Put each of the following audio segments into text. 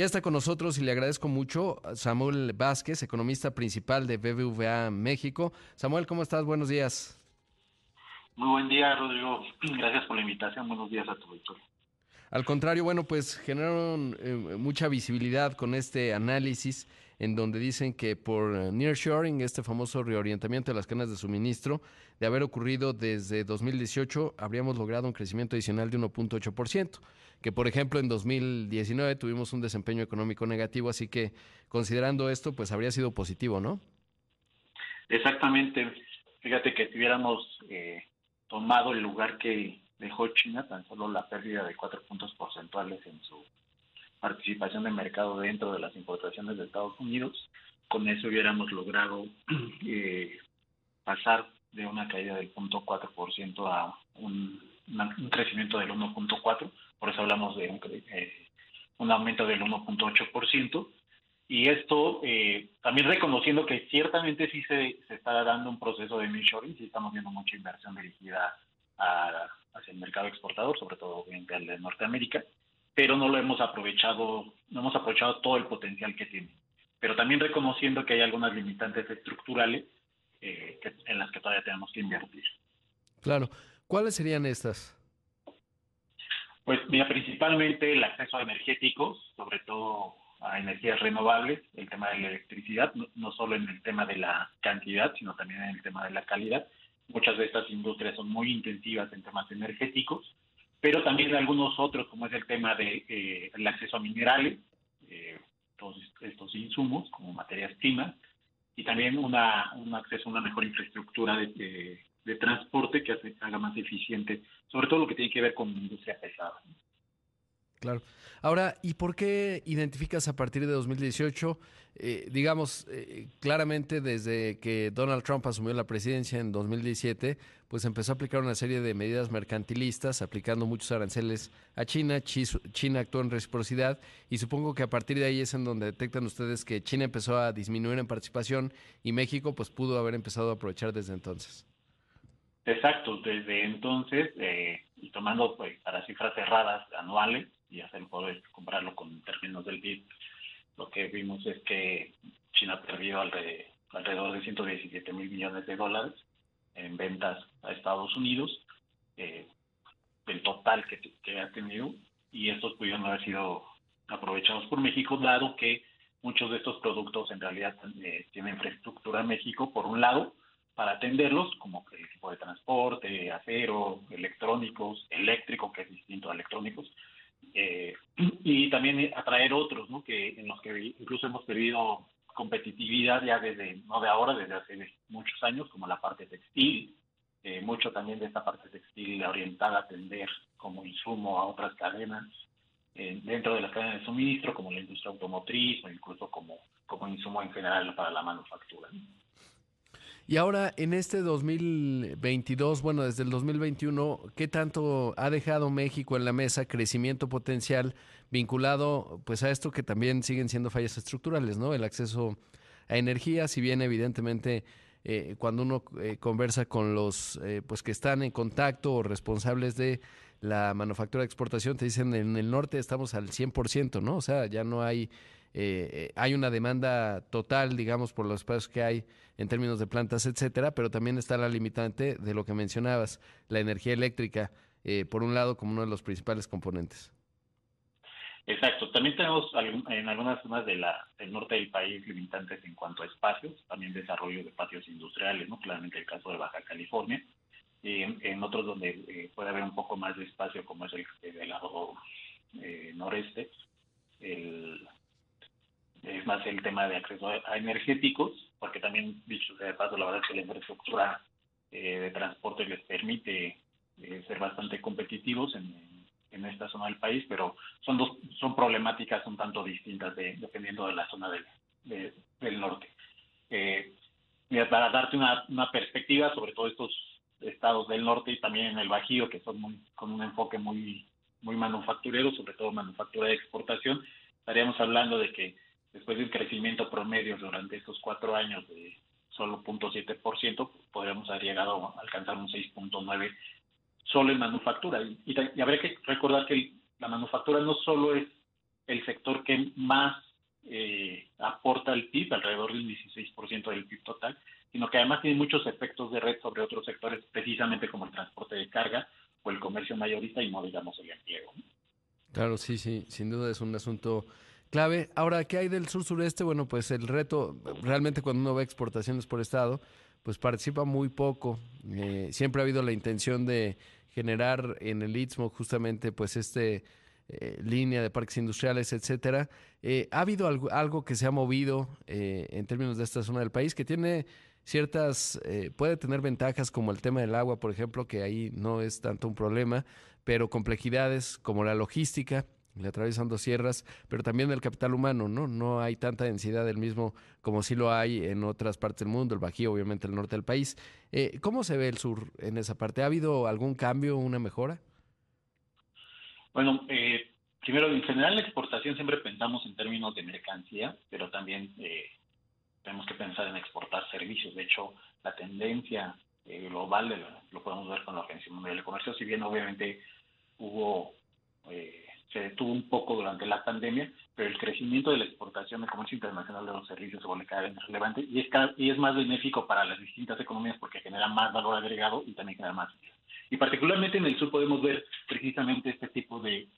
Ya está con nosotros y le agradezco mucho Samuel Vázquez, economista principal de BBVA México. Samuel, ¿cómo estás? Buenos días. Muy buen día, Rodrigo. Gracias por la invitación. Buenos días a tu auditorio. Al contrario, bueno, pues generaron eh, mucha visibilidad con este análisis en donde dicen que por nearshoring, este famoso reorientamiento de las cadenas de suministro, de haber ocurrido desde 2018, habríamos logrado un crecimiento adicional de 1.8%, que por ejemplo en 2019 tuvimos un desempeño económico negativo, así que considerando esto, pues habría sido positivo, ¿no? Exactamente. Fíjate que si hubiéramos eh, tomado el lugar que dejó China, tan solo la pérdida de cuatro puntos porcentuales en su participación de mercado dentro de las importaciones de Estados Unidos, con eso hubiéramos logrado eh, pasar de una caída del 0.4% a un, un, crecimiento del 1.4%, por eso hablamos de un, eh, un aumento del 1.8%, y esto eh, también reconociendo que ciertamente sí se, se está dando un proceso de nearshoring, sí estamos viendo mucha inversión dirigida a, hacia el mercado exportador, sobre todo obviamente al de Norteamérica, pero no lo hemos aprovechado, no hemos aprovechado todo el potencial que tiene. Pero también reconociendo que hay algunas limitantes estructurales eh, que, en las que todavía tenemos que invertir. Claro. ¿Cuáles serían estas? Pues mira, principalmente el acceso a energéticos, sobre todo a energías renovables, el tema de la electricidad, no, solo en el tema de la cantidad, sino también en el tema de la calidad. Muchas de estas industrias son muy intensivas en temas energéticos, pero también algunos otros, como es el tema del de, eh, acceso a minerales, eh, todos estos insumos como materias primas, y también una, un acceso a una mejor infraestructura de, de, transporte que haga más eficiente, sobre todo lo que tiene que ver con industria pesada. Claro. Ahora, ¿y por qué identificas a partir de 2018, eh, digamos, eh, claramente desde que Donald Trump asumió la presidencia en 2017, pues empezó a aplicar una serie de medidas mercantilistas, aplicando muchos aranceles a China, China actuó en reciprocidad y supongo que a partir de ahí es en donde detectan ustedes que China empezó a disminuir en participación y México pues pudo haber empezado a aprovechar desde entonces. Exacto, desde entonces, eh, y tomando pues, para cifras cerradas anuales, y hacer poder comprarlo con términos del PIB, lo que vimos es que China ha perdido alrededor de 117 mil millones de dólares en ventas a Estados Unidos, eh, el total que, que, ha tenido, y estos pudieron haber sido aprovechados por México, dado que muchos de estos productos en realidad eh, tienen infraestructura en México, por un lado, para atenderlos, como el equipo de transporte, acero, electrónicos, eléctrico, que es distinto a electrónicos, eh, y también atraer otros, ¿no? Que en los que incluso hemos perdido competitividad ya desde, no de ahora, desde hace muchos años, como la parte textil, eh, mucho también de esta parte textil orientada a atender como insumo a otras cadenas eh, dentro de las cadenas de suministro, como la industria automotriz o incluso como, como insumo en general para la manufactura. Y ahora, en este 2022, bueno, desde el 2021, ¿qué tanto ha dejado México en la mesa crecimiento potencial vinculado pues a esto que también siguen siendo fallas estructurales, ¿no? El acceso a energía, si bien evidentemente eh, cuando uno eh, conversa con los eh, pues que están en contacto o responsables de la manufactura de exportación, te dicen en el norte estamos al 100%, ¿no? O sea, ya no hay eh, eh, hay una demanda total, digamos, por los espacios que hay en términos de plantas, etcétera, pero también está la limitante de lo que mencionabas, la energía eléctrica, eh, por un lado, como uno de los principales componentes. Exacto. También tenemos en algunas zonas del norte del país limitantes en cuanto a espacios, también desarrollo de patios industriales, ¿no? Claramente el caso de Baja California. Y en, otros donde eh, puede haber un poco más de espacio, como es el, el lado eh, noreste, el, es más el tema de acceso a, energéticos, porque también, dicho sea de paso, la verdad es que la infraestructura eh, de transporte les permite eh, ser bastante competitivos en, en, esta zona del país, pero son dos son problemáticas un tanto distintas de, dependiendo de la zona del, del norte. Eh, para darte una, una perspectiva sobre todo estos estados del norte y también en el Bajío, que son muy, con un enfoque muy, muy manufacturero, sobre todo manufactura de exportación, estaríamos hablando de que después de un crecimiento promedio durante estos cuatro años de solo 0.7%, podríamos haber llegado a alcanzar un 6.9% solo en manufactura. Y, y, habría que recordar que la manufactura no solo es el sector que más eh, aporta al PIB, alrededor del 16% del PIB total, sino que además tiene muchos efectos de red sobre otros sectores, precisamente como el transporte de carga o el comercio mayorista y no digamos el empleo. Claro, sí, sí, sin duda es un asunto clave. Ahora, ¿qué hay del sur-sureste? Bueno, pues el reto, realmente cuando uno ve exportaciones por estado, pues participa muy poco. Eh, siempre ha habido la intención de generar en el Istmo justamente pues este eh, línea de parques industriales, etcétera. Eh, ¿Ha habido algo, algo, que se ha movido en términos de esta zona del país que tiene ciertas, puede tener ventajas como el tema del agua, por ejemplo, que ahí no es tanto un problema, pero complejidades como la logística, le atraviesan dos sierras, pero también el capital humano, ¿no? No hay tanta densidad del mismo como sí lo hay en otras partes del mundo, el Bajío, obviamente el norte del país. Eh, ¿Cómo se ve el sur en esa parte? ¿Ha habido algún cambio, una mejora? Bueno, eh, primero, en general la exportación siempre pensamos en términos de mercancía, pero también eh, tenemos que pensar en exportar servicios. De hecho, la tendencia global lo podemos ver con la Organización Mundial de Comercio, si bien obviamente hubo se detuvo un poco durante la pandemia, pero el crecimiento de la exportación del comercio internacional de los servicios se vuelve cada vez más relevante y es, y es más benéfico para las distintas economías porque genera más valor agregado y también genera más. Y particularmente en el sur podemos ver precisamente este tipo de,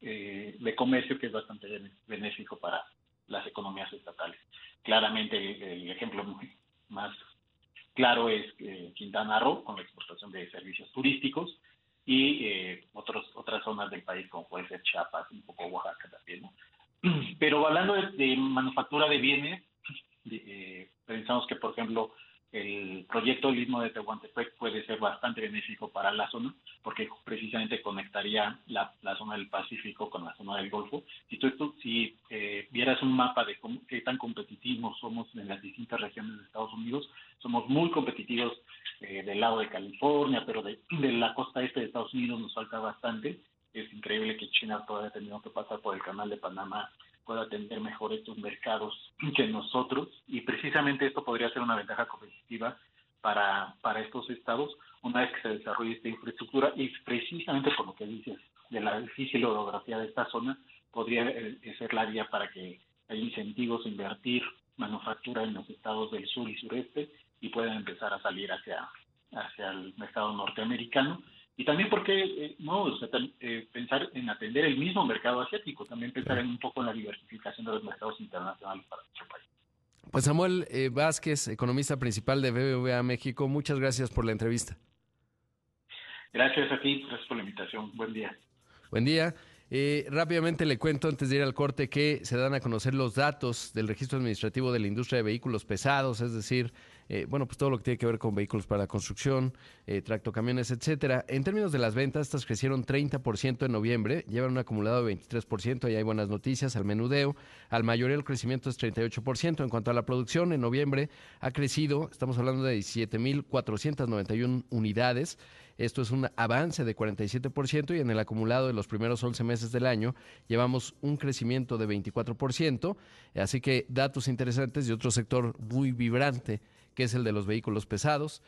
eh, de comercio que es bastante benéfico para las economías estatales. Claramente el, ejemplo más claro es eh, Quintana Roo con la exportación de servicios turísticos y eh, otros, otras zonas del país, como puede ser Chiapas, un poco Oaxaca también. ¿no? Pero hablando de, manufactura de bienes, eh, pensamos que, por ejemplo, el proyecto del Istmo de Tehuantepec puede ser bastante benéfico para la zona, porque precisamente conectaría la, la zona del Pacífico con la zona del Golfo. Si tú, si eh, vieras un mapa de cómo, qué tan competitivos somos en las distintas regiones de Estados Unidos, somos muy competitivos lado de California, pero de, de, la costa este de Estados Unidos nos falta bastante. Es increíble que China todavía tenido que pasar por el canal de Panamá pueda atender mejor estos mercados que nosotros y precisamente esto podría ser una ventaja competitiva para, para estos estados una vez que se desarrolle esta infraestructura y precisamente por lo que dices de la difícil orografía de esta zona podría eh, ser la vía para que haya incentivos a invertir manufactura en los estados del sur y sureste y puedan empezar a salir hacia, hacia el mercado norteamericano y también porque eh, no eh, pensar en atender el mismo mercado asiático, también pensar en un poco en la diversificación de los mercados internacionales para nuestro país. Pues Samuel eh, Vázquez, economista principal de BBVA México, muchas gracias por la entrevista. Gracias a ti, gracias por la invitación. Buen día. Buen día. rápidamente le cuento antes de ir al corte que se dan a conocer los datos del registro administrativo de la industria de vehículos pesados, es decir, eh, bueno, pues todo lo que tiene que ver con vehículos para construcción, eh, tractocamiones, etcétera. En términos de las ventas, estas crecieron 30% en noviembre, llevan un acumulado de 23%, y hay buenas noticias al menudeo. Al mayoría el crecimiento es 38%. En cuanto a la producción, en noviembre ha crecido, estamos hablando de 17.491 unidades. Esto es un avance de 47% y en el acumulado de los primeros 11 meses del año llevamos un crecimiento de 24%. Así que datos interesantes de otro sector muy vibrante que es el de los vehículos pesados.